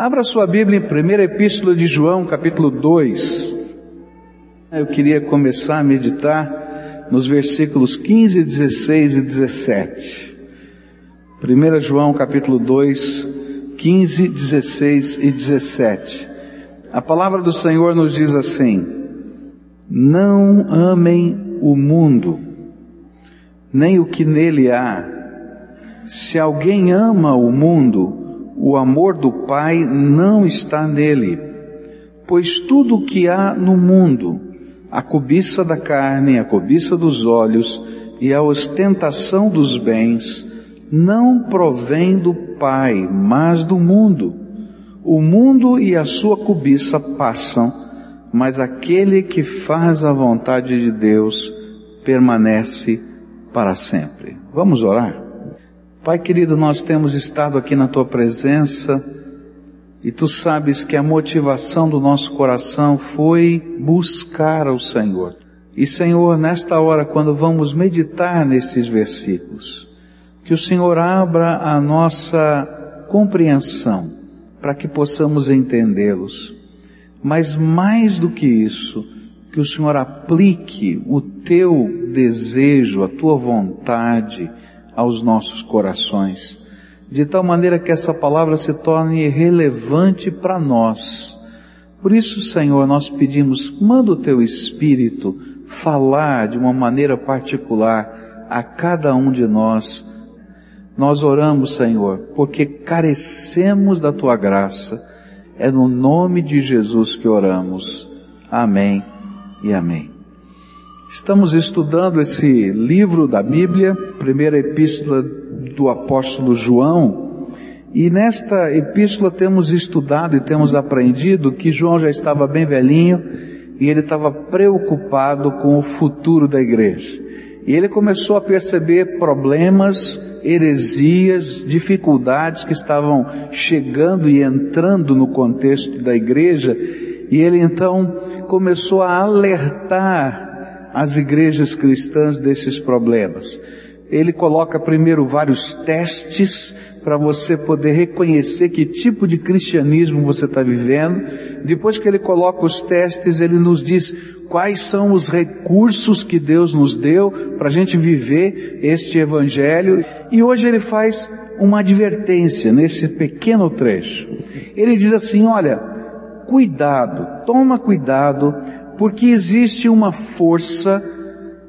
Abra sua Bíblia em primeira epístola de João, capítulo 2. Eu queria começar a meditar nos versículos 15, 16 e 17. 1 João, capítulo 2, 15, 16 e 17. A palavra do Senhor nos diz assim: Não amem o mundo, nem o que nele há. Se alguém ama o mundo, o amor do Pai não está nele, pois tudo o que há no mundo, a cobiça da carne, a cobiça dos olhos e a ostentação dos bens, não provém do Pai, mas do mundo. O mundo e a sua cobiça passam, mas aquele que faz a vontade de Deus permanece para sempre. Vamos orar? Pai querido, nós temos estado aqui na tua presença e tu sabes que a motivação do nosso coração foi buscar ao Senhor. E Senhor, nesta hora, quando vamos meditar nesses versículos, que o Senhor abra a nossa compreensão para que possamos entendê-los. Mas mais do que isso, que o Senhor aplique o teu desejo, a tua vontade, aos nossos corações, de tal maneira que essa palavra se torne relevante para nós. Por isso, Senhor, nós pedimos, manda o teu Espírito falar de uma maneira particular a cada um de nós. Nós oramos, Senhor, porque carecemos da tua graça. É no nome de Jesus que oramos. Amém e amém. Estamos estudando esse livro da Bíblia, primeira epístola do apóstolo João, e nesta epístola temos estudado e temos aprendido que João já estava bem velhinho e ele estava preocupado com o futuro da igreja. E ele começou a perceber problemas, heresias, dificuldades que estavam chegando e entrando no contexto da igreja, e ele então começou a alertar as igrejas cristãs desses problemas. Ele coloca primeiro vários testes para você poder reconhecer que tipo de cristianismo você está vivendo. Depois que ele coloca os testes, ele nos diz quais são os recursos que Deus nos deu para a gente viver este evangelho. E hoje ele faz uma advertência nesse pequeno trecho. Ele diz assim: olha, cuidado, toma cuidado porque existe uma força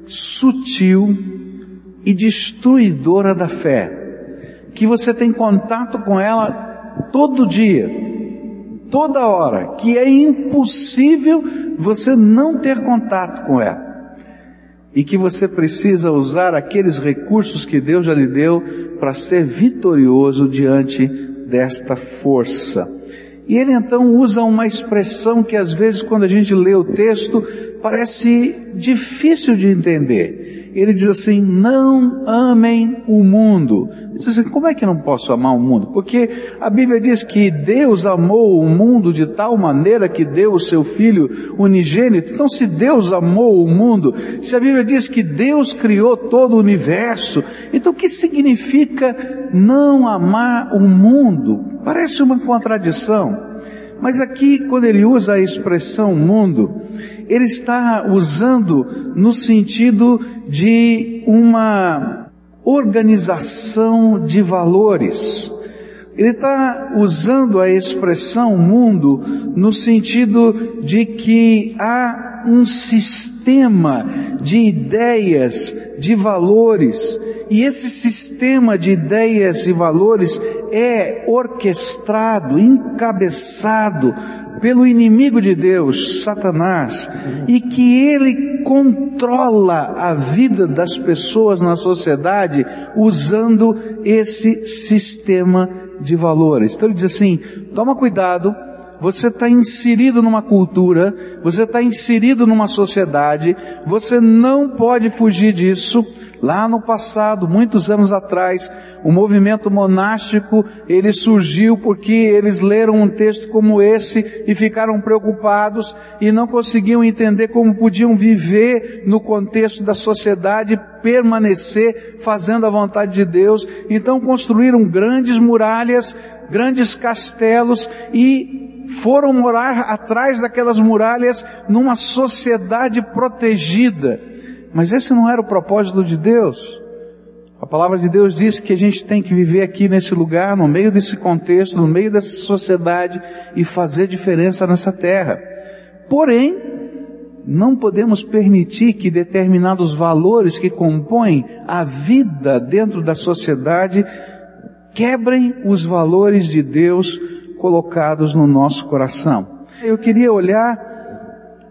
sutil e destruidora da fé, que você tem contato com ela todo dia, toda hora, que é impossível você não ter contato com ela. E que você precisa usar aqueles recursos que Deus já lhe deu para ser vitorioso diante desta força. E ele então usa uma expressão que às vezes quando a gente lê o texto parece difícil de entender. Ele diz assim, não amem o mundo. Diz assim, como é que não posso amar o mundo? Porque a Bíblia diz que Deus amou o mundo de tal maneira que deu o seu Filho unigênito. Então se Deus amou o mundo, se a Bíblia diz que Deus criou todo o universo, então o que significa não amar o mundo? Parece uma contradição. Mas aqui, quando ele usa a expressão mundo, ele está usando no sentido de uma organização de valores. Ele está usando a expressão mundo no sentido de que há um sistema de ideias, de valores, e esse sistema de ideias e valores é orquestrado, encabeçado pelo inimigo de Deus, Satanás, e que ele controla a vida das pessoas na sociedade usando esse sistema de valores. Então ele diz assim: toma cuidado, você está inserido numa cultura, você está inserido numa sociedade, você não pode fugir disso. Lá no passado, muitos anos atrás, o movimento monástico, ele surgiu porque eles leram um texto como esse e ficaram preocupados e não conseguiam entender como podiam viver no contexto da sociedade, permanecer fazendo a vontade de Deus. Então construíram grandes muralhas, grandes castelos e foram morar atrás daquelas muralhas numa sociedade protegida. Mas esse não era o propósito de Deus. A palavra de Deus diz que a gente tem que viver aqui nesse lugar, no meio desse contexto, no meio dessa sociedade e fazer diferença nessa terra. Porém, não podemos permitir que determinados valores que compõem a vida dentro da sociedade quebrem os valores de Deus colocados no nosso coração. Eu queria olhar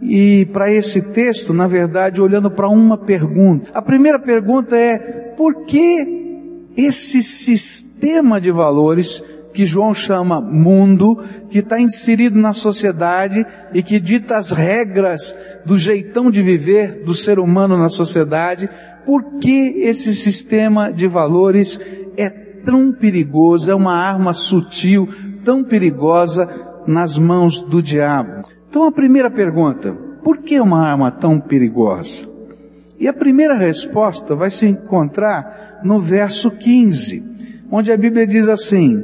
e para esse texto, na verdade, olhando para uma pergunta. A primeira pergunta é: por que esse sistema de valores que João chama mundo, que está inserido na sociedade e que dita as regras do jeitão de viver do ser humano na sociedade, por que esse sistema de valores é tão perigoso, é uma arma sutil, tão perigosa nas mãos do diabo? Então a primeira pergunta, por que uma arma tão perigosa? E a primeira resposta vai se encontrar no verso 15, onde a Bíblia diz assim: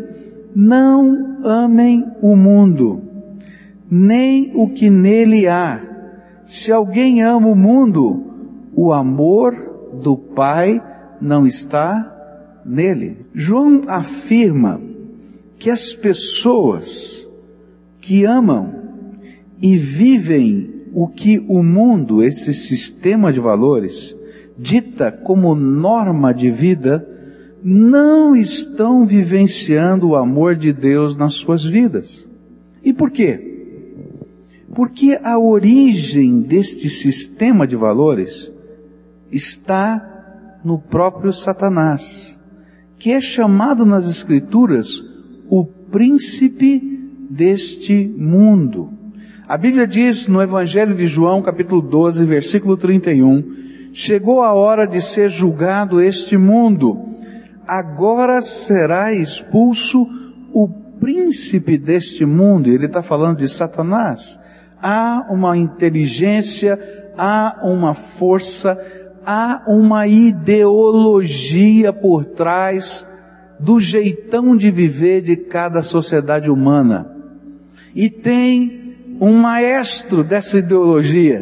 Não amem o mundo, nem o que nele há. Se alguém ama o mundo, o amor do Pai não está nele. João afirma que as pessoas que amam e vivem o que o mundo, esse sistema de valores, dita como norma de vida, não estão vivenciando o amor de Deus nas suas vidas. E por quê? Porque a origem deste sistema de valores está no próprio Satanás, que é chamado nas Escrituras o príncipe deste mundo. A Bíblia diz no Evangelho de João, capítulo 12, versículo 31, chegou a hora de ser julgado este mundo. Agora será expulso o príncipe deste mundo. Ele está falando de Satanás. Há uma inteligência, há uma força, há uma ideologia por trás do jeitão de viver de cada sociedade humana. E tem um maestro dessa ideologia.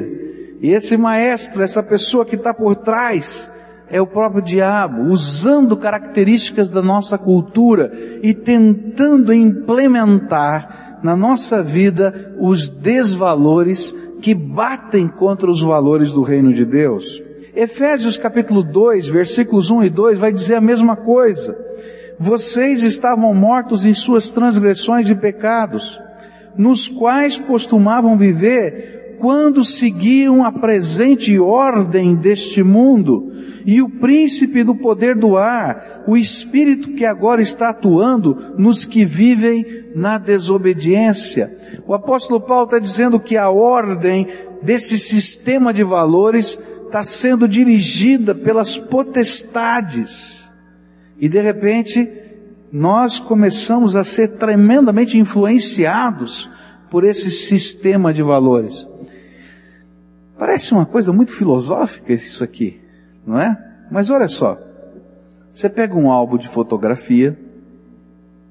E esse maestro, essa pessoa que está por trás, é o próprio diabo, usando características da nossa cultura e tentando implementar na nossa vida os desvalores que batem contra os valores do reino de Deus. Efésios capítulo 2, versículos 1 e 2 vai dizer a mesma coisa. Vocês estavam mortos em suas transgressões e pecados, nos quais costumavam viver quando seguiam a presente ordem deste mundo e o príncipe do poder do ar, o espírito que agora está atuando nos que vivem na desobediência. O apóstolo Paulo está dizendo que a ordem desse sistema de valores está sendo dirigida pelas potestades. E de repente, nós começamos a ser tremendamente influenciados por esse sistema de valores. Parece uma coisa muito filosófica isso aqui, não é? Mas olha só, você pega um álbum de fotografia,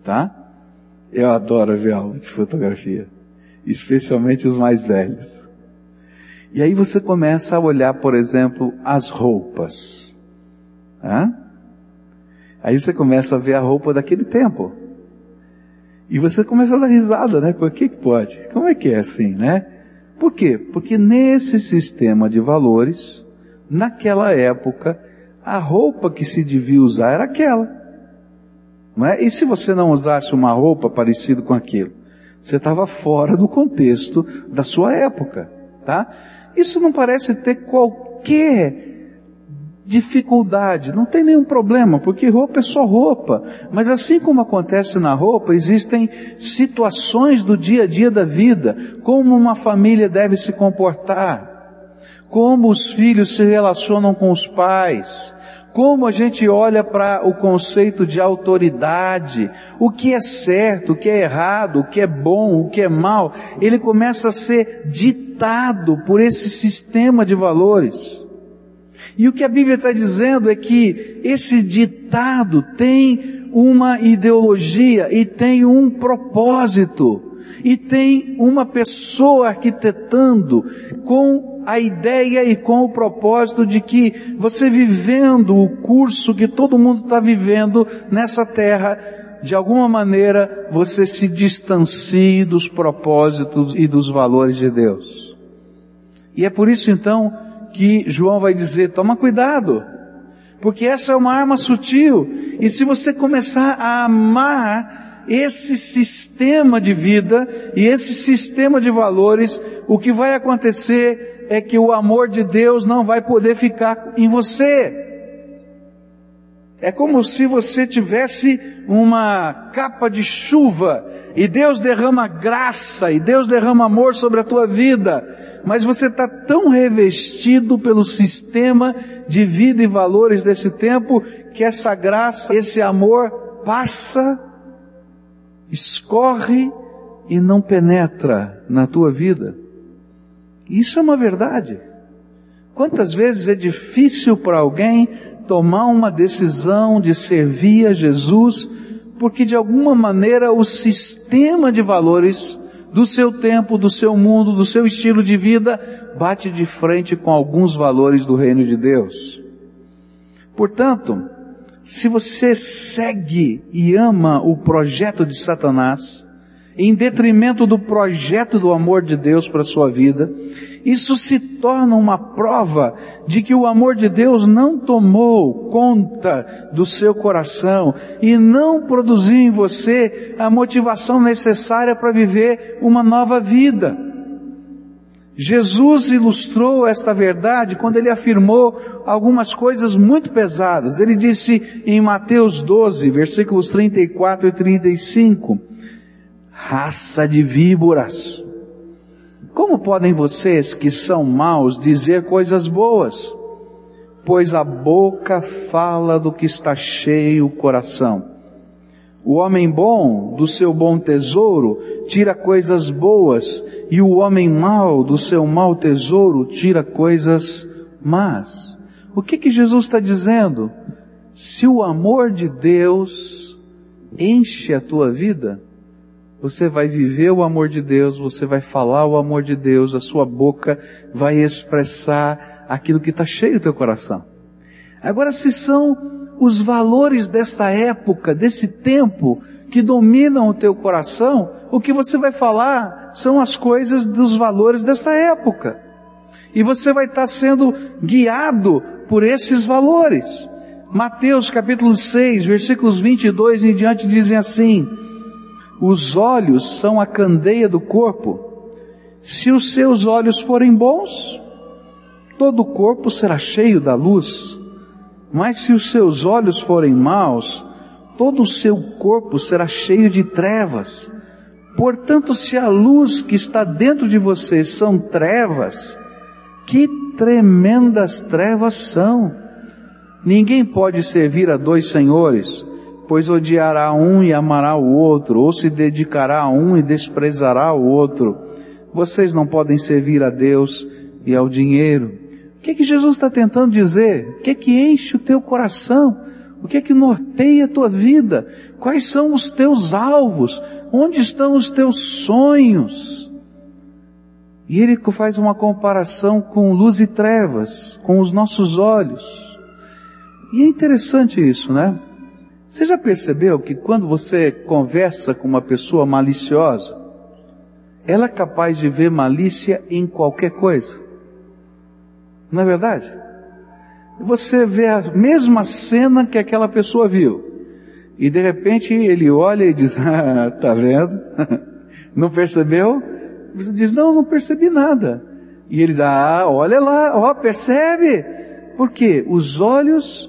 tá? Eu adoro ver álbum de fotografia, especialmente os mais velhos. E aí você começa a olhar, por exemplo, as roupas. Tá? Aí você começa a ver a roupa daquele tempo. E você começa a dar risada, né? Por que pode? Como é que é assim, né? Por quê? Porque nesse sistema de valores, naquela época, a roupa que se devia usar era aquela. Não é? E se você não usasse uma roupa parecida com aquilo? Você estava fora do contexto da sua época, tá? Isso não parece ter qualquer dificuldade, não tem nenhum problema, porque roupa é só roupa. Mas assim como acontece na roupa, existem situações do dia a dia da vida, como uma família deve se comportar, como os filhos se relacionam com os pais, como a gente olha para o conceito de autoridade, o que é certo, o que é errado, o que é bom, o que é mal, ele começa a ser ditado por esse sistema de valores. E o que a Bíblia está dizendo é que esse ditado tem uma ideologia e tem um propósito e tem uma pessoa arquitetando com a ideia e com o propósito de que você vivendo o curso que todo mundo está vivendo nessa terra, de alguma maneira você se distancie dos propósitos e dos valores de Deus. E é por isso então que João vai dizer: toma cuidado, porque essa é uma arma sutil, e se você começar a amar esse sistema de vida e esse sistema de valores, o que vai acontecer é que o amor de Deus não vai poder ficar em você. É como se você tivesse uma capa de chuva e Deus derrama graça e Deus derrama amor sobre a tua vida, mas você está tão revestido pelo sistema de vida e valores desse tempo que essa graça, esse amor passa, escorre e não penetra na tua vida. Isso é uma verdade. Quantas vezes é difícil para alguém tomar uma decisão de servir a Jesus, porque de alguma maneira o sistema de valores do seu tempo, do seu mundo, do seu estilo de vida, bate de frente com alguns valores do reino de Deus. Portanto, se você segue e ama o projeto de Satanás, em detrimento do projeto do amor de Deus para a sua vida, isso se torna uma prova de que o amor de Deus não tomou conta do seu coração e não produziu em você a motivação necessária para viver uma nova vida. Jesus ilustrou esta verdade quando ele afirmou algumas coisas muito pesadas. Ele disse em Mateus 12, versículos 34 e 35, raça de víboras. Como podem vocês que são maus dizer coisas boas? Pois a boca fala do que está cheio o coração. O homem bom do seu bom tesouro tira coisas boas, e o homem mau do seu mau tesouro tira coisas más. O que que Jesus está dizendo? Se o amor de Deus enche a tua vida, você vai viver o amor de Deus, você vai falar o amor de Deus, a sua boca vai expressar aquilo que está cheio do teu coração. Agora, se são os valores dessa época, desse tempo, que dominam o teu coração, o que você vai falar são as coisas dos valores dessa época. E você vai estar sendo guiado por esses valores. Mateus capítulo 6, versículos 22 em diante dizem assim: os olhos são a candeia do corpo. Se os seus olhos forem bons, todo o corpo será cheio da luz. Mas se os seus olhos forem maus, todo o seu corpo será cheio de trevas. Portanto, se a luz que está dentro de vocês são trevas, que tremendas trevas são! Ninguém pode servir a dois senhores, pois odiará um e amará o outro, ou se dedicará a um e desprezará o outro. Vocês não podem servir a Deus e ao dinheiro. O que é que Jesus está tentando dizer? O que é que enche o teu coração? O que é que norteia a tua vida? Quais são os teus alvos? Onde estão os teus sonhos? E ele faz uma comparação com luz e trevas, com os nossos olhos. E é interessante isso, né? Você já percebeu que quando você conversa com uma pessoa maliciosa, ela é capaz de ver malícia em qualquer coisa? Não é verdade? Você vê a mesma cena que aquela pessoa viu. E de repente ele olha e diz, ah, tá vendo? não percebeu? Você diz, não, não percebi nada. E ele diz, ah, olha lá, ó, percebe? Porque os olhos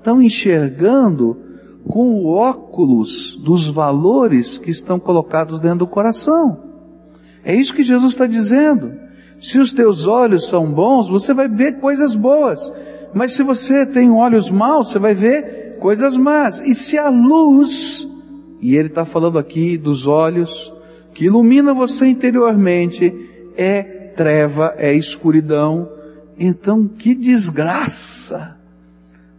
estão enxergando com o óculos dos valores que estão colocados dentro do coração. É isso que Jesus está dizendo. Se os teus olhos são bons, você vai ver coisas boas. Mas se você tem olhos maus, você vai ver coisas más. E se a luz, e ele está falando aqui dos olhos, que ilumina você interiormente, é treva, é escuridão, então que desgraça!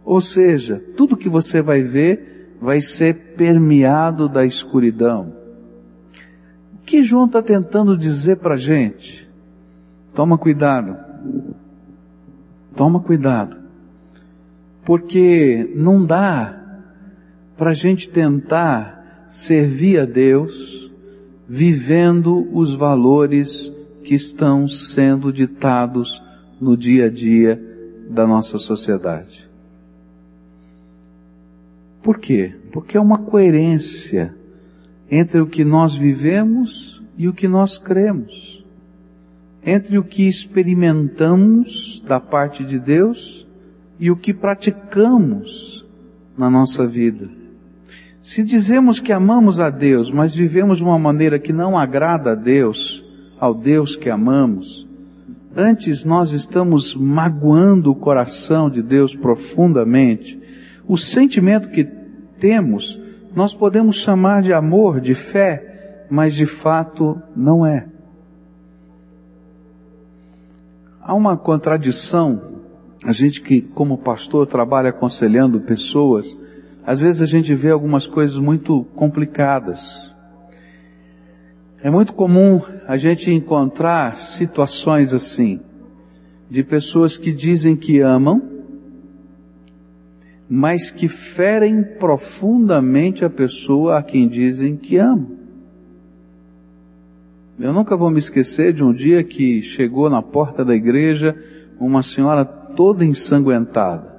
Ou seja, tudo que você vai ver vai ser permeado da escuridão. O que João está tentando dizer para a gente? Toma cuidado. Toma cuidado. Porque não dá para a gente tentar servir a Deus vivendo os valores que estão sendo ditados no dia a dia da nossa sociedade. Por quê? Porque é uma coerência entre o que nós vivemos e o que nós cremos. Entre o que experimentamos da parte de Deus e o que praticamos na nossa vida. Se dizemos que amamos a Deus, mas vivemos de uma maneira que não agrada a Deus, ao Deus que amamos, antes nós estamos magoando o coração de Deus profundamente o sentimento que temos, nós podemos chamar de amor, de fé, mas de fato não é. Há uma contradição, a gente que como pastor trabalha aconselhando pessoas, às vezes a gente vê algumas coisas muito complicadas. É muito comum a gente encontrar situações assim, de pessoas que dizem que amam, mas que ferem profundamente a pessoa a quem dizem que amam. Eu nunca vou me esquecer de um dia que chegou na porta da igreja uma senhora toda ensanguentada.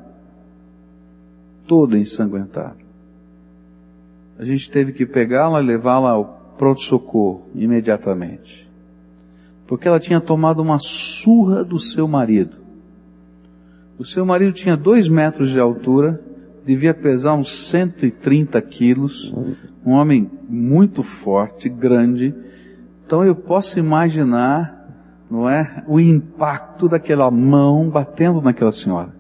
Toda ensanguentada. A gente teve que pegá-la e levá-la ao pronto-socorro imediatamente. Porque ela tinha tomado uma surra do seu marido. O seu marido tinha dois metros de altura, devia pesar uns 130 quilos, um homem muito forte, grande. Então eu posso imaginar, não é, o impacto daquela mão batendo naquela senhora.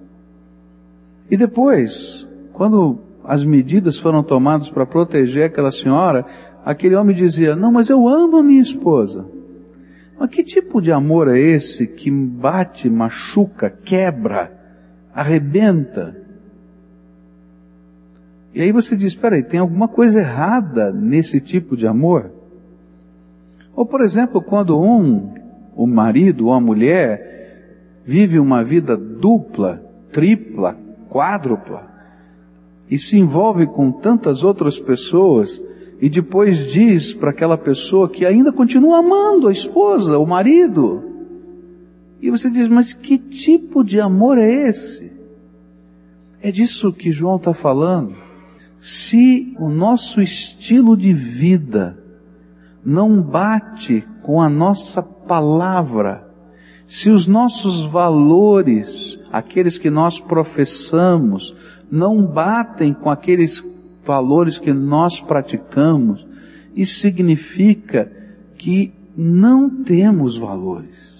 E depois, quando as medidas foram tomadas para proteger aquela senhora, aquele homem dizia: Não, mas eu amo a minha esposa. Mas que tipo de amor é esse que bate, machuca, quebra? Arrebenta. E aí você diz, espera aí, tem alguma coisa errada nesse tipo de amor? Ou por exemplo, quando um, o marido ou a mulher, vive uma vida dupla, tripla, quádrupla, e se envolve com tantas outras pessoas, e depois diz para aquela pessoa que ainda continua amando a esposa, o marido, e você diz, mas que tipo de amor é esse? É disso que João está falando. Se o nosso estilo de vida não bate com a nossa palavra, se os nossos valores, aqueles que nós professamos, não batem com aqueles valores que nós praticamos, isso significa que não temos valores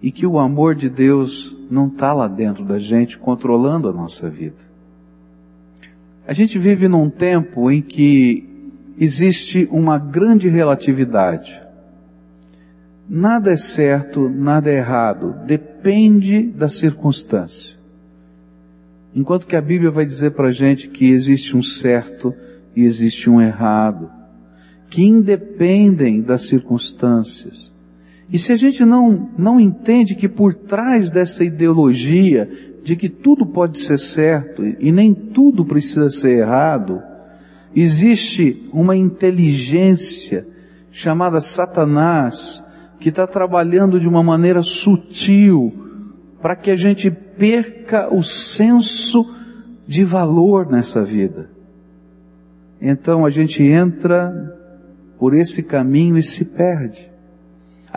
e que o amor de Deus não está lá dentro da gente controlando a nossa vida. A gente vive num tempo em que existe uma grande relatividade. Nada é certo, nada é errado, depende da circunstância. Enquanto que a Bíblia vai dizer para a gente que existe um certo e existe um errado, que independem das circunstâncias. E se a gente não, não entende que por trás dessa ideologia de que tudo pode ser certo e nem tudo precisa ser errado, existe uma inteligência chamada Satanás que está trabalhando de uma maneira sutil para que a gente perca o senso de valor nessa vida. Então a gente entra por esse caminho e se perde.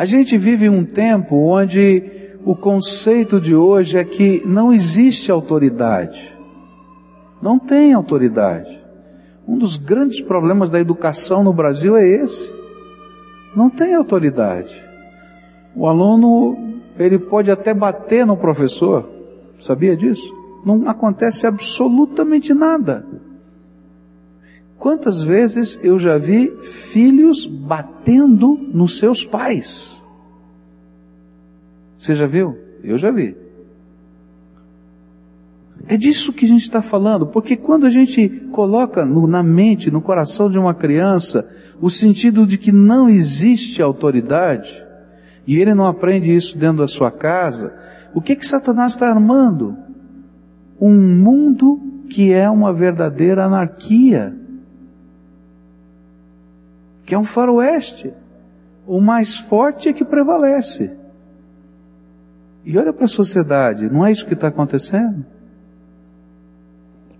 A gente vive um tempo onde o conceito de hoje é que não existe autoridade. Não tem autoridade. Um dos grandes problemas da educação no Brasil é esse. Não tem autoridade. O aluno, ele pode até bater no professor. Sabia disso? Não acontece absolutamente nada. Quantas vezes eu já vi filhos batendo nos seus pais? Você já viu? Eu já vi. É disso que a gente está falando, porque quando a gente coloca no, na mente, no coração de uma criança, o sentido de que não existe autoridade, e ele não aprende isso dentro da sua casa, o que que Satanás está armando? Um mundo que é uma verdadeira anarquia, que é um faroeste. O mais forte é que prevalece. E olha para a sociedade, não é isso que está acontecendo?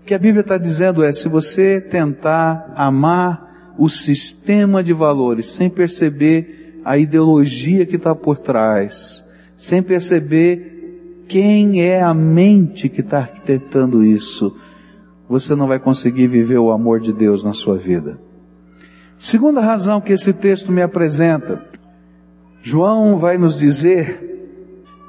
O que a Bíblia está dizendo é: se você tentar amar o sistema de valores sem perceber a ideologia que está por trás, sem perceber quem é a mente que está arquitetando isso, você não vai conseguir viver o amor de Deus na sua vida. Segunda razão que esse texto me apresenta, João vai nos dizer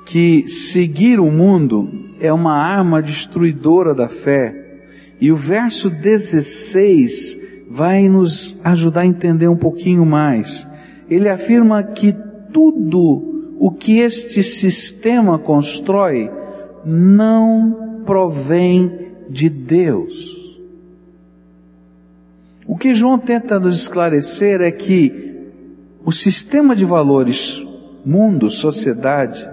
que seguir o mundo é uma arma destruidora da fé e o verso 16 vai nos ajudar a entender um pouquinho mais. Ele afirma que tudo o que este sistema constrói não provém de Deus. O que João tenta nos esclarecer é que o sistema de valores mundo, sociedade,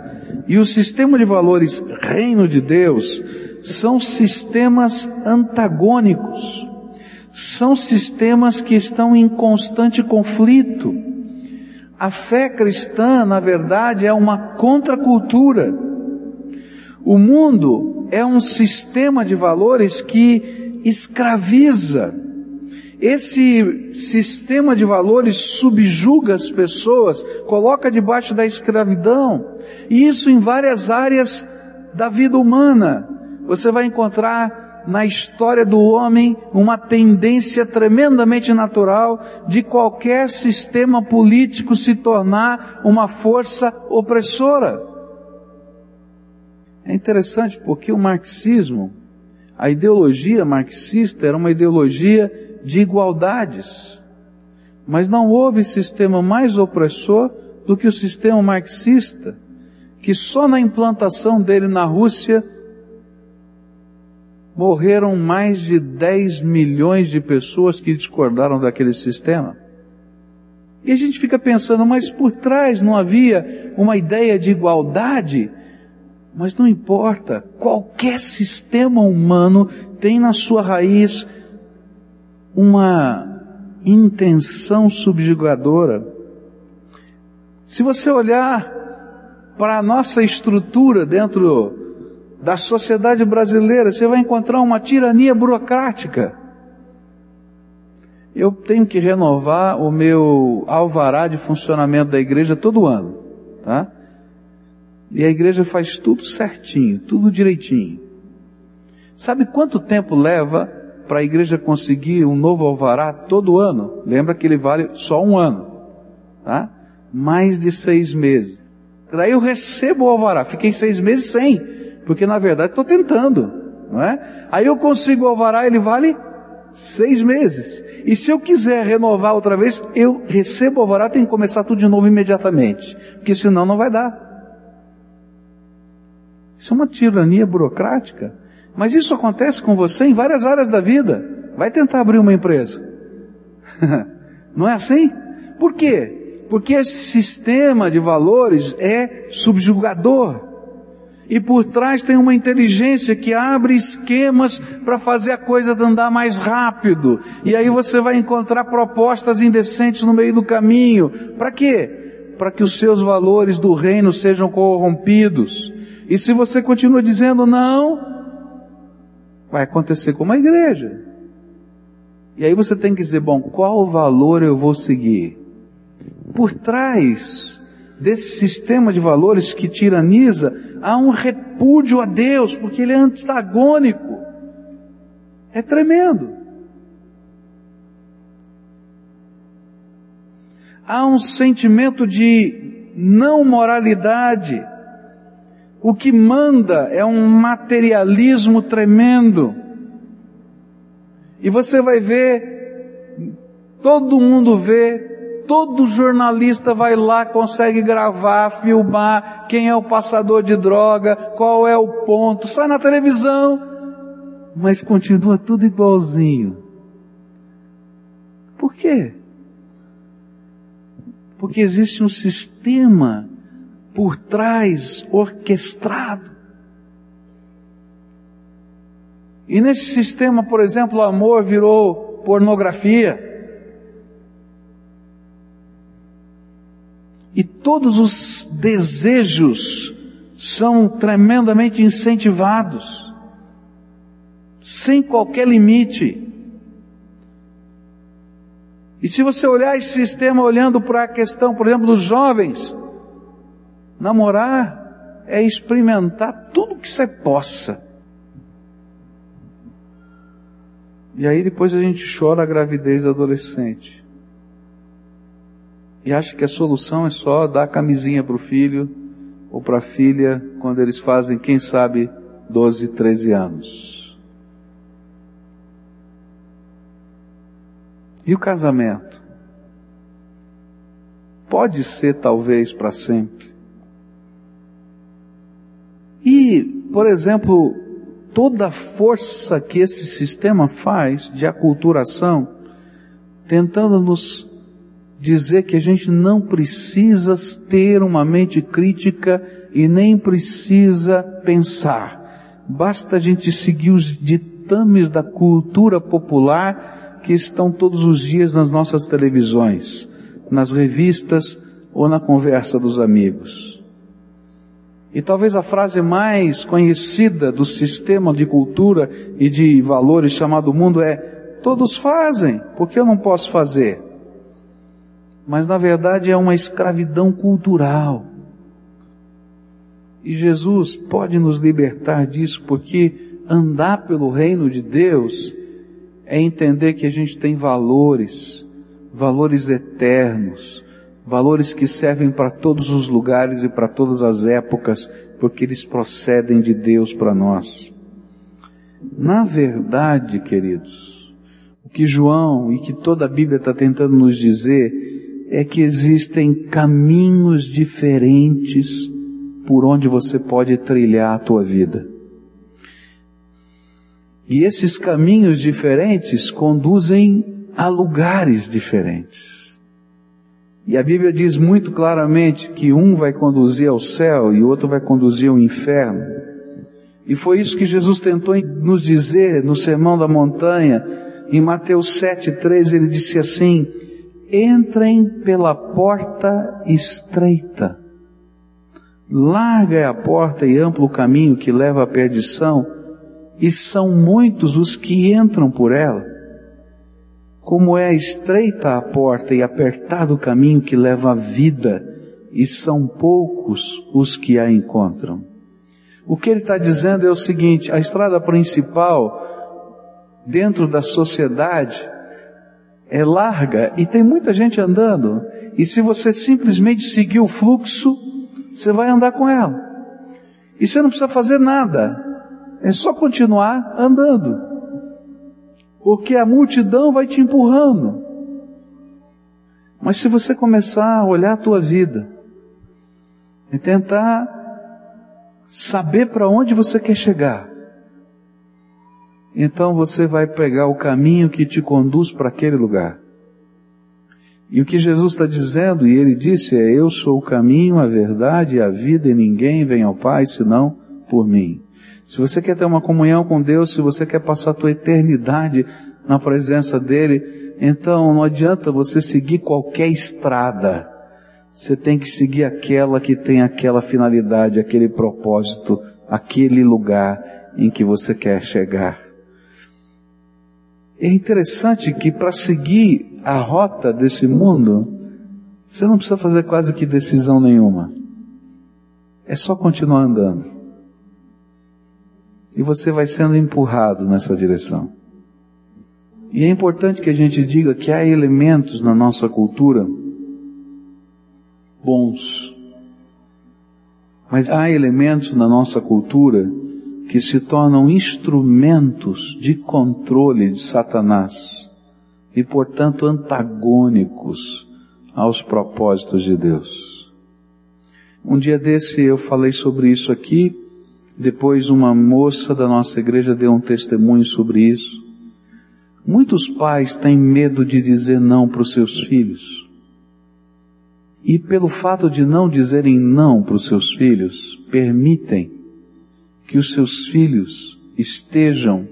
e o sistema de valores reino de Deus são sistemas antagônicos, são sistemas que estão em constante conflito. A fé cristã, na verdade, é uma contracultura. O mundo é um sistema de valores que escraviza. Esse sistema de valores subjuga as pessoas, coloca debaixo da escravidão, e isso em várias áreas da vida humana você vai encontrar na história do homem uma tendência tremendamente natural de qualquer sistema político se tornar uma força opressora. É interessante porque o marxismo, a ideologia marxista era uma ideologia de igualdades. Mas não houve sistema mais opressor do que o sistema marxista, que só na implantação dele na Rússia morreram mais de 10 milhões de pessoas que discordaram daquele sistema. E a gente fica pensando, mas por trás não havia uma ideia de igualdade? Mas não importa, qualquer sistema humano tem na sua raiz uma intenção subjugadora. Se você olhar para a nossa estrutura dentro da sociedade brasileira, você vai encontrar uma tirania burocrática. Eu tenho que renovar o meu alvará de funcionamento da igreja todo ano, tá? E a igreja faz tudo certinho, tudo direitinho. Sabe quanto tempo leva para a igreja conseguir um novo alvará todo ano? Lembra que ele vale só um ano, tá? Mais de seis meses. Daí eu recebo o alvará, fiquei seis meses sem porque na verdade estou tentando, não é? Aí eu consigo o alvará, ele vale seis meses. E se eu quiser renovar outra vez, eu recebo o alvará, tenho que começar tudo de novo imediatamente, porque senão não vai dar. Isso é uma tirania burocrática. Mas isso acontece com você em várias áreas da vida. Vai tentar abrir uma empresa. não é assim? Por quê? Porque esse sistema de valores é subjugador e por trás tem uma inteligência que abre esquemas para fazer a coisa andar mais rápido. E aí você vai encontrar propostas indecentes no meio do caminho. Para quê? Para que os seus valores do reino sejam corrompidos. E se você continua dizendo não, vai acontecer como a igreja. E aí você tem que dizer, bom, qual valor eu vou seguir? Por trás desse sistema de valores que tiraniza, há um repúdio a Deus, porque ele é antagônico. É tremendo. Há um sentimento de não moralidade. O que manda é um materialismo tremendo. E você vai ver, todo mundo vê, todo jornalista vai lá, consegue gravar, filmar quem é o passador de droga, qual é o ponto, sai na televisão, mas continua tudo igualzinho. Por quê? Porque existe um sistema por trás orquestrado. E nesse sistema, por exemplo, o amor virou pornografia. E todos os desejos são tremendamente incentivados, sem qualquer limite. E se você olhar esse sistema olhando para a questão, por exemplo, dos jovens, namorar é experimentar tudo que você possa. E aí depois a gente chora a gravidez adolescente. E acha que a solução é só dar camisinha para o filho ou para a filha quando eles fazem, quem sabe, 12, 13 anos. E o casamento? Pode ser talvez para sempre. Por exemplo, toda a força que esse sistema faz de aculturação, tentando nos dizer que a gente não precisa ter uma mente crítica e nem precisa pensar. Basta a gente seguir os ditames da cultura popular que estão todos os dias nas nossas televisões, nas revistas ou na conversa dos amigos. E talvez a frase mais conhecida do sistema de cultura e de valores chamado mundo é: todos fazem, por que eu não posso fazer? Mas na verdade é uma escravidão cultural. E Jesus pode nos libertar disso, porque andar pelo reino de Deus é entender que a gente tem valores, valores eternos, valores que servem para todos os lugares e para todas as épocas, porque eles procedem de Deus para nós. Na verdade, queridos, o que João e que toda a Bíblia está tentando nos dizer é que existem caminhos diferentes por onde você pode trilhar a tua vida. E esses caminhos diferentes conduzem a lugares diferentes. E a Bíblia diz muito claramente que um vai conduzir ao céu e o outro vai conduzir ao inferno. E foi isso que Jesus tentou nos dizer no Sermão da Montanha. Em Mateus 7,3 ele disse assim: Entrem pela porta estreita. Larga é a porta e amplo o caminho que leva à perdição, e são muitos os que entram por ela. Como é estreita a porta e apertado o caminho que leva à vida, e são poucos os que a encontram. O que ele está dizendo é o seguinte: a estrada principal dentro da sociedade é larga e tem muita gente andando. E se você simplesmente seguir o fluxo, você vai andar com ela. E você não precisa fazer nada. É só continuar andando porque a multidão vai te empurrando. Mas se você começar a olhar a tua vida e tentar saber para onde você quer chegar, então você vai pegar o caminho que te conduz para aquele lugar. E o que Jesus está dizendo, e ele disse, é: Eu sou o caminho, a verdade e a vida, e ninguém vem ao Pai senão por mim. Se você quer ter uma comunhão com Deus, se você quer passar a tua eternidade na presença dele, então não adianta você seguir qualquer estrada. Você tem que seguir aquela que tem aquela finalidade, aquele propósito, aquele lugar em que você quer chegar. É interessante que para seguir a rota desse mundo, Você não precisa fazer quase que decisão nenhuma. É só continuar andando. E você vai sendo empurrado nessa direção. E é importante que a gente diga que há elementos na nossa cultura bons. Mas há elementos na nossa cultura que se tornam instrumentos de controle de Satanás e, portanto, antagônicos aos propósitos de Deus. Um dia desse eu falei sobre isso aqui, depois uma moça da nossa igreja deu um testemunho sobre isso. Muitos pais têm medo de dizer não para os seus filhos. E pelo fato de não dizerem não para os seus filhos, permitem que os seus filhos estejam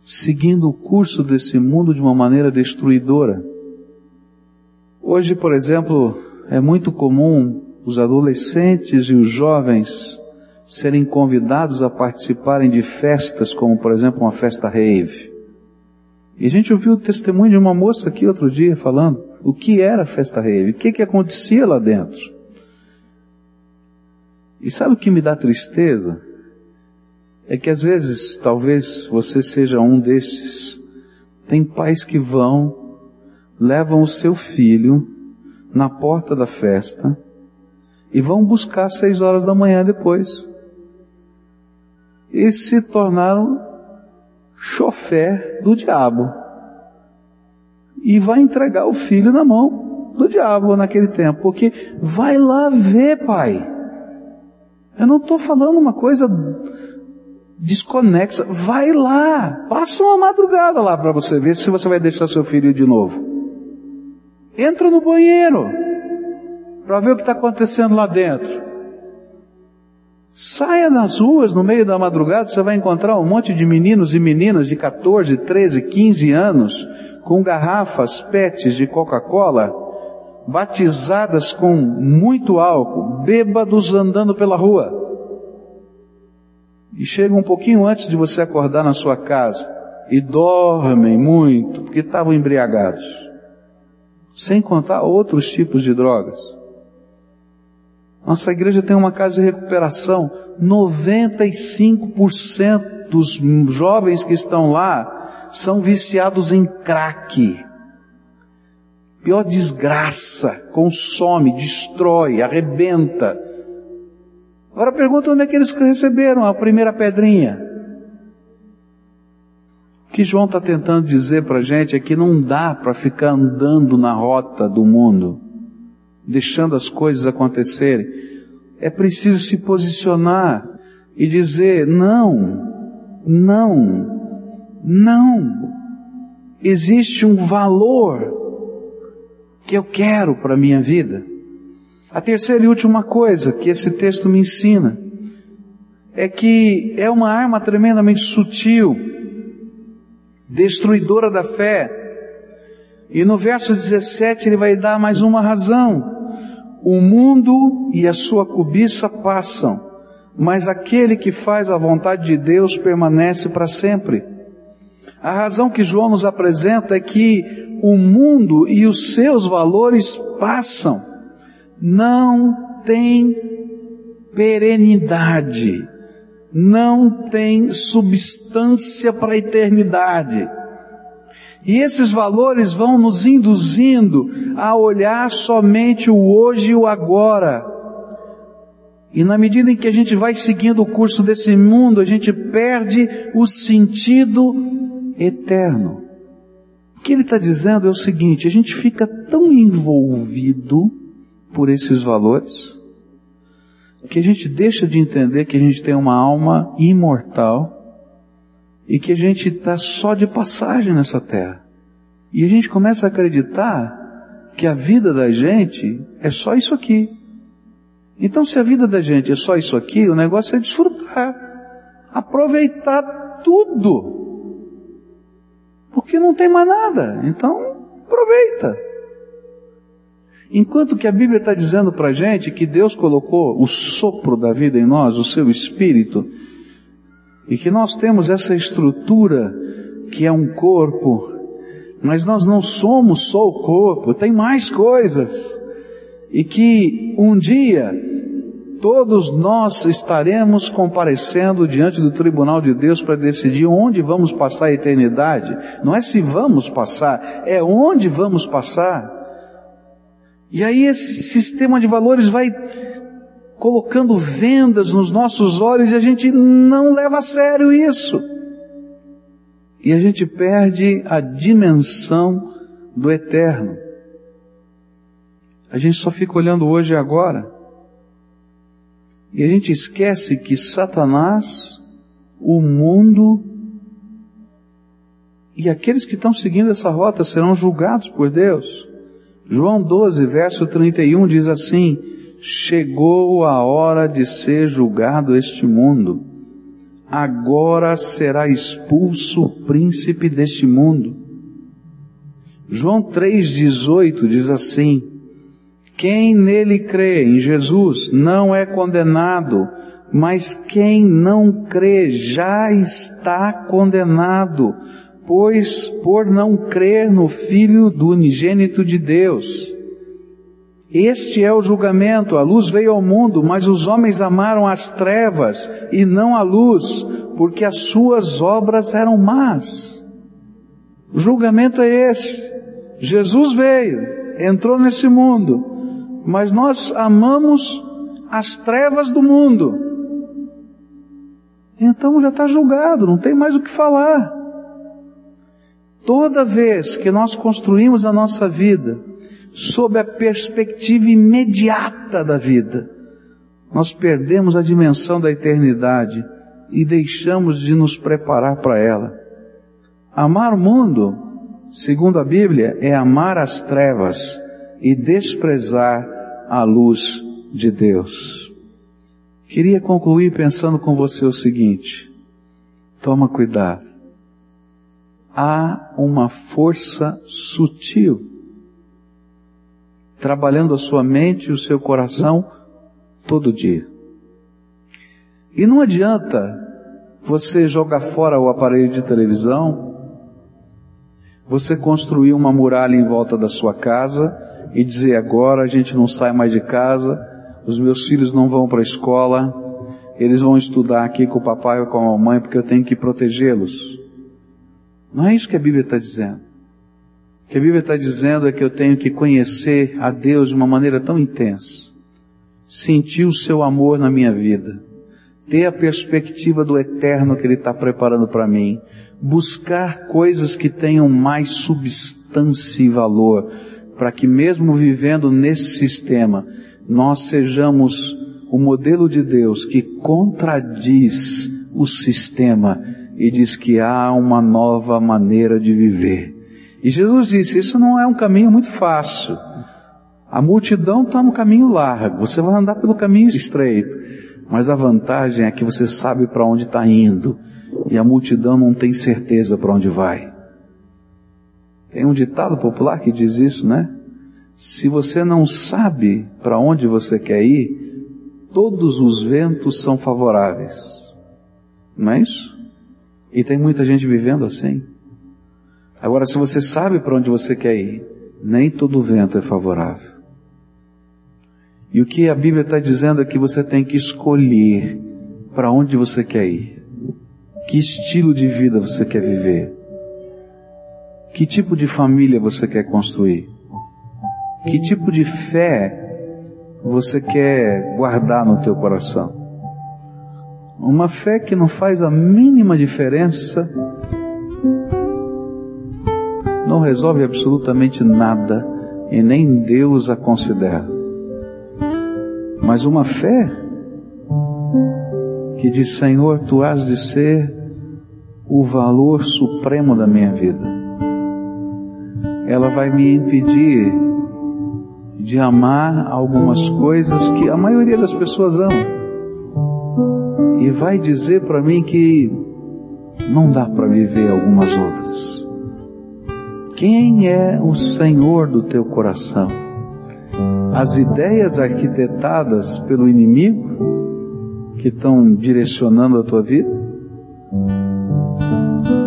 seguindo o curso desse mundo de uma maneira destruidora. Hoje, por exemplo, é muito comum os adolescentes e os jovens serem convidados a participarem de festas, como por exemplo uma festa rave. E a gente ouviu o testemunho de uma moça aqui outro dia falando o que era a festa rave, o que, que acontecia lá dentro. E sabe o que me dá tristeza? É que às vezes, talvez você seja um desses, tem pais que vão, levam o seu filho na porta da festa e vão buscar às seis horas da manhã depois. E se tornaram chofer do diabo e vai entregar o filho na mão do diabo naquele tempo, porque vai lá ver, pai. Eu não estou falando uma coisa desconexa. Vai lá, passa uma madrugada lá para você ver se você vai deixar seu filho de novo. Entra no banheiro para ver o que está acontecendo lá dentro. Saia nas ruas no meio da madrugada, você vai encontrar um monte de meninos e meninas de 14, 13, 15 anos com garrafas PETs de Coca-Cola, batizadas com muito álcool, bêbados andando pela rua. E chegam um pouquinho antes de você acordar na sua casa e dormem muito porque estavam embriagados. Sem contar outros tipos de drogas. Nossa igreja tem uma casa de recuperação. 95% dos jovens que estão lá são viciados em crack. Pior desgraça, consome, destrói, arrebenta. Agora pergunta onde é que eles receberam a primeira pedrinha. O que João está tentando dizer para a gente é que não dá para ficar andando na rota do mundo deixando as coisas acontecerem. É preciso se posicionar e dizer: não, não, não. Existe um valor que eu quero para a minha vida. A terceira e última coisa que esse texto me ensina é que é uma arma tremendamente sutil, destruidora da fé, e no verso 17 ele vai dar mais uma razão. O mundo e a sua cobiça passam, mas aquele que faz a vontade de Deus permanece para sempre. A razão que João nos apresenta é que o mundo e os seus valores passam, não tem perenidade, não tem substância para a eternidade. E esses valores vão nos induzindo a olhar somente o hoje e o agora. E na medida em que a gente vai seguindo o curso desse mundo, a gente perde o sentido eterno. O que ele está dizendo é o seguinte: a gente fica tão envolvido por esses valores, que a gente deixa de entender que a gente tem uma alma imortal e que a gente está só de passagem nessa terra. E a gente começa a acreditar que a vida da gente é só isso aqui. Então, se a vida da gente é só isso aqui, o negócio é desfrutar, aproveitar tudo. Porque não tem mais nada. Então, aproveita. Enquanto que a Bíblia está dizendo para a gente que Deus colocou o sopro da vida em nós, o seu espírito, e que nós temos essa estrutura que é um corpo, mas nós não somos só o corpo, tem mais coisas. e que um dia todos nós estaremos comparecendo diante do tribunal de Deus para decidir onde vamos passar a eternidade. Não é se vamos passar, é onde vamos passar. E aí esse sistema de valores vai colocando vendas nos nossos olhos e a gente não leva a sério isso. E a gente perde a dimensão do eterno. A gente só fica olhando hoje e agora. E a gente esquece que Satanás, o mundo e aqueles que estão seguindo essa rota serão julgados por Deus. João 12, verso 31 diz assim: Chegou a hora de ser julgado este mundo. Agora será expulso o príncipe deste mundo. João 3,18 diz assim: quem nele crê, em Jesus, não é condenado, mas quem não crê já está condenado, pois por não crer no Filho do unigênito de Deus. Este é o julgamento, a luz veio ao mundo, mas os homens amaram as trevas e não a luz, porque as suas obras eram más. O julgamento é esse. Jesus veio, entrou nesse mundo, mas nós amamos as trevas do mundo. Então já está julgado, não tem mais o que falar. Toda vez que nós construímos a nossa vida sob a perspectiva imediata da vida, nós perdemos a dimensão da eternidade e deixamos de nos preparar para ela. Amar o mundo, segundo a Bíblia, é amar as trevas e desprezar a luz de Deus. Queria concluir pensando com você o seguinte: toma cuidado. Há uma força sutil trabalhando a sua mente e o seu coração todo dia. E não adianta você jogar fora o aparelho de televisão, você construir uma muralha em volta da sua casa e dizer agora a gente não sai mais de casa, os meus filhos não vão para a escola, eles vão estudar aqui com o papai ou com a mamãe porque eu tenho que protegê-los. Não é isso que a Bíblia está dizendo. Que a Bíblia está dizendo é que eu tenho que conhecer a Deus de uma maneira tão intensa, sentir o seu amor na minha vida, ter a perspectiva do eterno que Ele está preparando para mim, buscar coisas que tenham mais substância e valor, para que mesmo vivendo nesse sistema, nós sejamos o modelo de Deus que contradiz o sistema e diz que há uma nova maneira de viver. E Jesus disse, isso não é um caminho muito fácil. A multidão está no caminho largo, você vai andar pelo caminho estreito. Mas a vantagem é que você sabe para onde está indo. E a multidão não tem certeza para onde vai. Tem um ditado popular que diz isso, né? Se você não sabe para onde você quer ir, todos os ventos são favoráveis. Não é isso? E tem muita gente vivendo assim. Agora, se você sabe para onde você quer ir, nem todo vento é favorável. E o que a Bíblia está dizendo é que você tem que escolher para onde você quer ir. Que estilo de vida você quer viver? Que tipo de família você quer construir? Que tipo de fé você quer guardar no teu coração? Uma fé que não faz a mínima diferença, não resolve absolutamente nada e nem Deus a considera. Mas uma fé que diz: Senhor, tu has de ser o valor supremo da minha vida ela vai me impedir de amar algumas coisas que a maioria das pessoas amam. E vai dizer para mim que não dá para viver algumas outras. Quem é o Senhor do teu coração? As ideias arquitetadas pelo inimigo que estão direcionando a tua vida?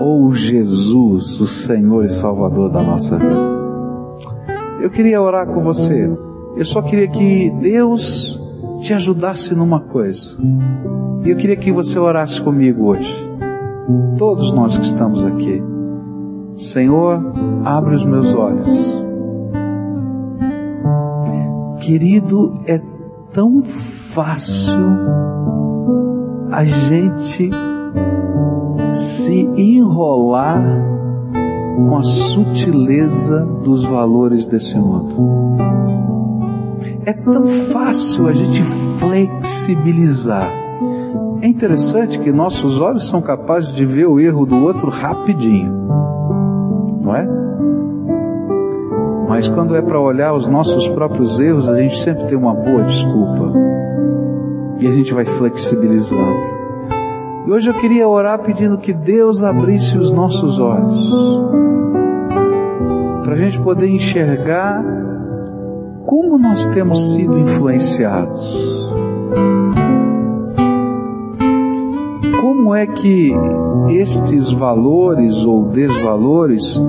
ou Jesus, o Senhor e Salvador da nossa vida. Eu queria orar com você Eu só queria que Deus te ajudasse numa coisa. E eu queria que você orasse comigo hoje. Todos nós que estamos aqui. Senhor, abre os meus olhos. Querido, é tão fácil a gente se enrolar com a sutileza dos valores desse mundo. É tão fácil a gente flexibilizar. É interessante que nossos olhos são capazes de ver o erro do outro rapidinho, não é? Mas quando é para olhar os nossos próprios erros, a gente sempre tem uma boa desculpa. E a gente vai flexibilizando. E hoje eu queria orar pedindo que Deus abrisse os nossos olhos, para a gente poder enxergar como nós temos sido influenciados. Como é que estes valores ou desvalores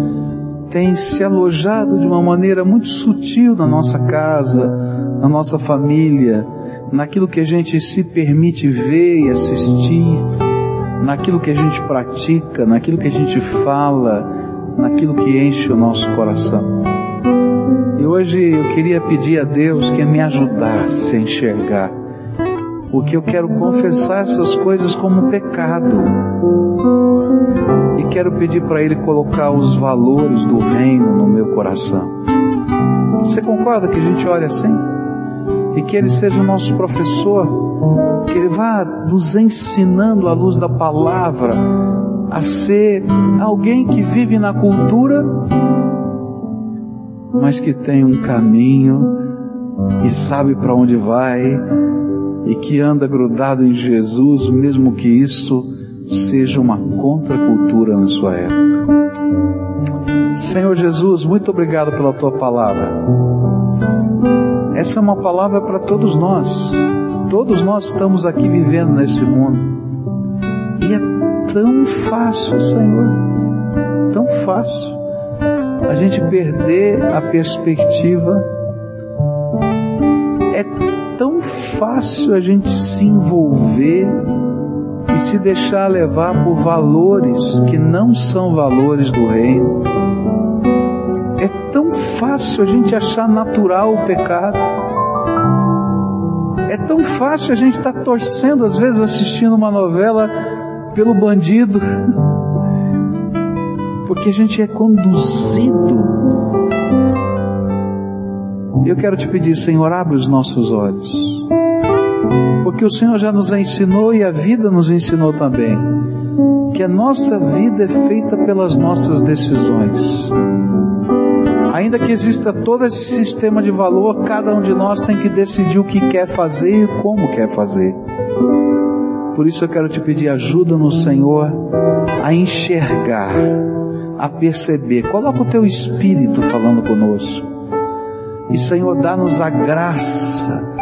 têm se alojado de uma maneira muito sutil na nossa casa, na nossa família, naquilo que a gente se permite ver e assistir, naquilo que a gente pratica, naquilo que a gente fala, naquilo que enche o nosso coração. E hoje eu queria pedir a Deus que me ajudasse a enxergar, porque eu quero confessar essas coisas como pecado. E quero pedir para Ele colocar os valores do reino no meu coração. Você concorda que a gente olhe assim? E que Ele seja o nosso professor, que Ele vá nos ensinando à luz da palavra a ser alguém que vive na cultura mas que tem um caminho e sabe para onde vai e que anda grudado em Jesus, mesmo que isso seja uma contracultura na sua época. Senhor Jesus, muito obrigado pela tua palavra. Essa é uma palavra para todos nós. Todos nós estamos aqui vivendo nesse mundo. E é tão fácil, Senhor. Tão fácil a gente perder a perspectiva. É tão fácil a gente se envolver e se deixar levar por valores que não são valores do reino. É tão fácil a gente achar natural o pecado. É tão fácil a gente estar tá torcendo, às vezes assistindo uma novela pelo bandido porque a gente é conduzido. Eu quero te pedir, Senhor, abre os nossos olhos, porque o Senhor já nos ensinou e a vida nos ensinou também, que a nossa vida é feita pelas nossas decisões. Ainda que exista todo esse sistema de valor, cada um de nós tem que decidir o que quer fazer e como quer fazer. Por isso eu quero te pedir ajuda no Senhor a enxergar a perceber. Coloca o teu espírito falando conosco. E Senhor, dá-nos a graça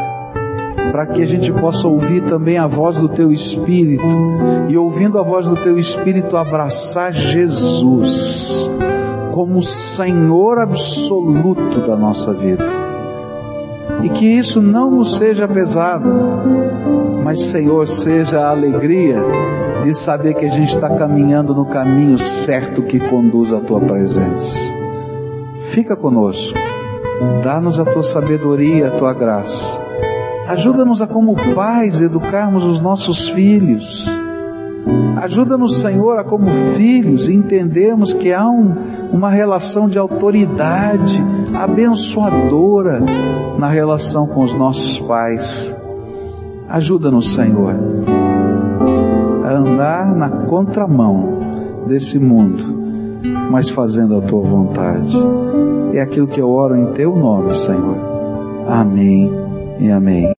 para que a gente possa ouvir também a voz do teu espírito e ouvindo a voz do teu espírito abraçar Jesus como Senhor absoluto da nossa vida. E que isso não nos seja pesado, mas Senhor, seja a alegria de saber que a gente está caminhando no caminho certo que conduz à tua presença. Fica conosco, dá-nos a tua sabedoria, a tua graça. Ajuda-nos a, como pais, educarmos os nossos filhos. Ajuda-nos, Senhor, a, como filhos, entendermos que há um, uma relação de autoridade abençoadora na relação com os nossos pais. Ajuda-nos, Senhor a andar na contramão desse mundo, mas fazendo a tua vontade. É aquilo que eu oro em teu nome, Senhor. Amém e amém.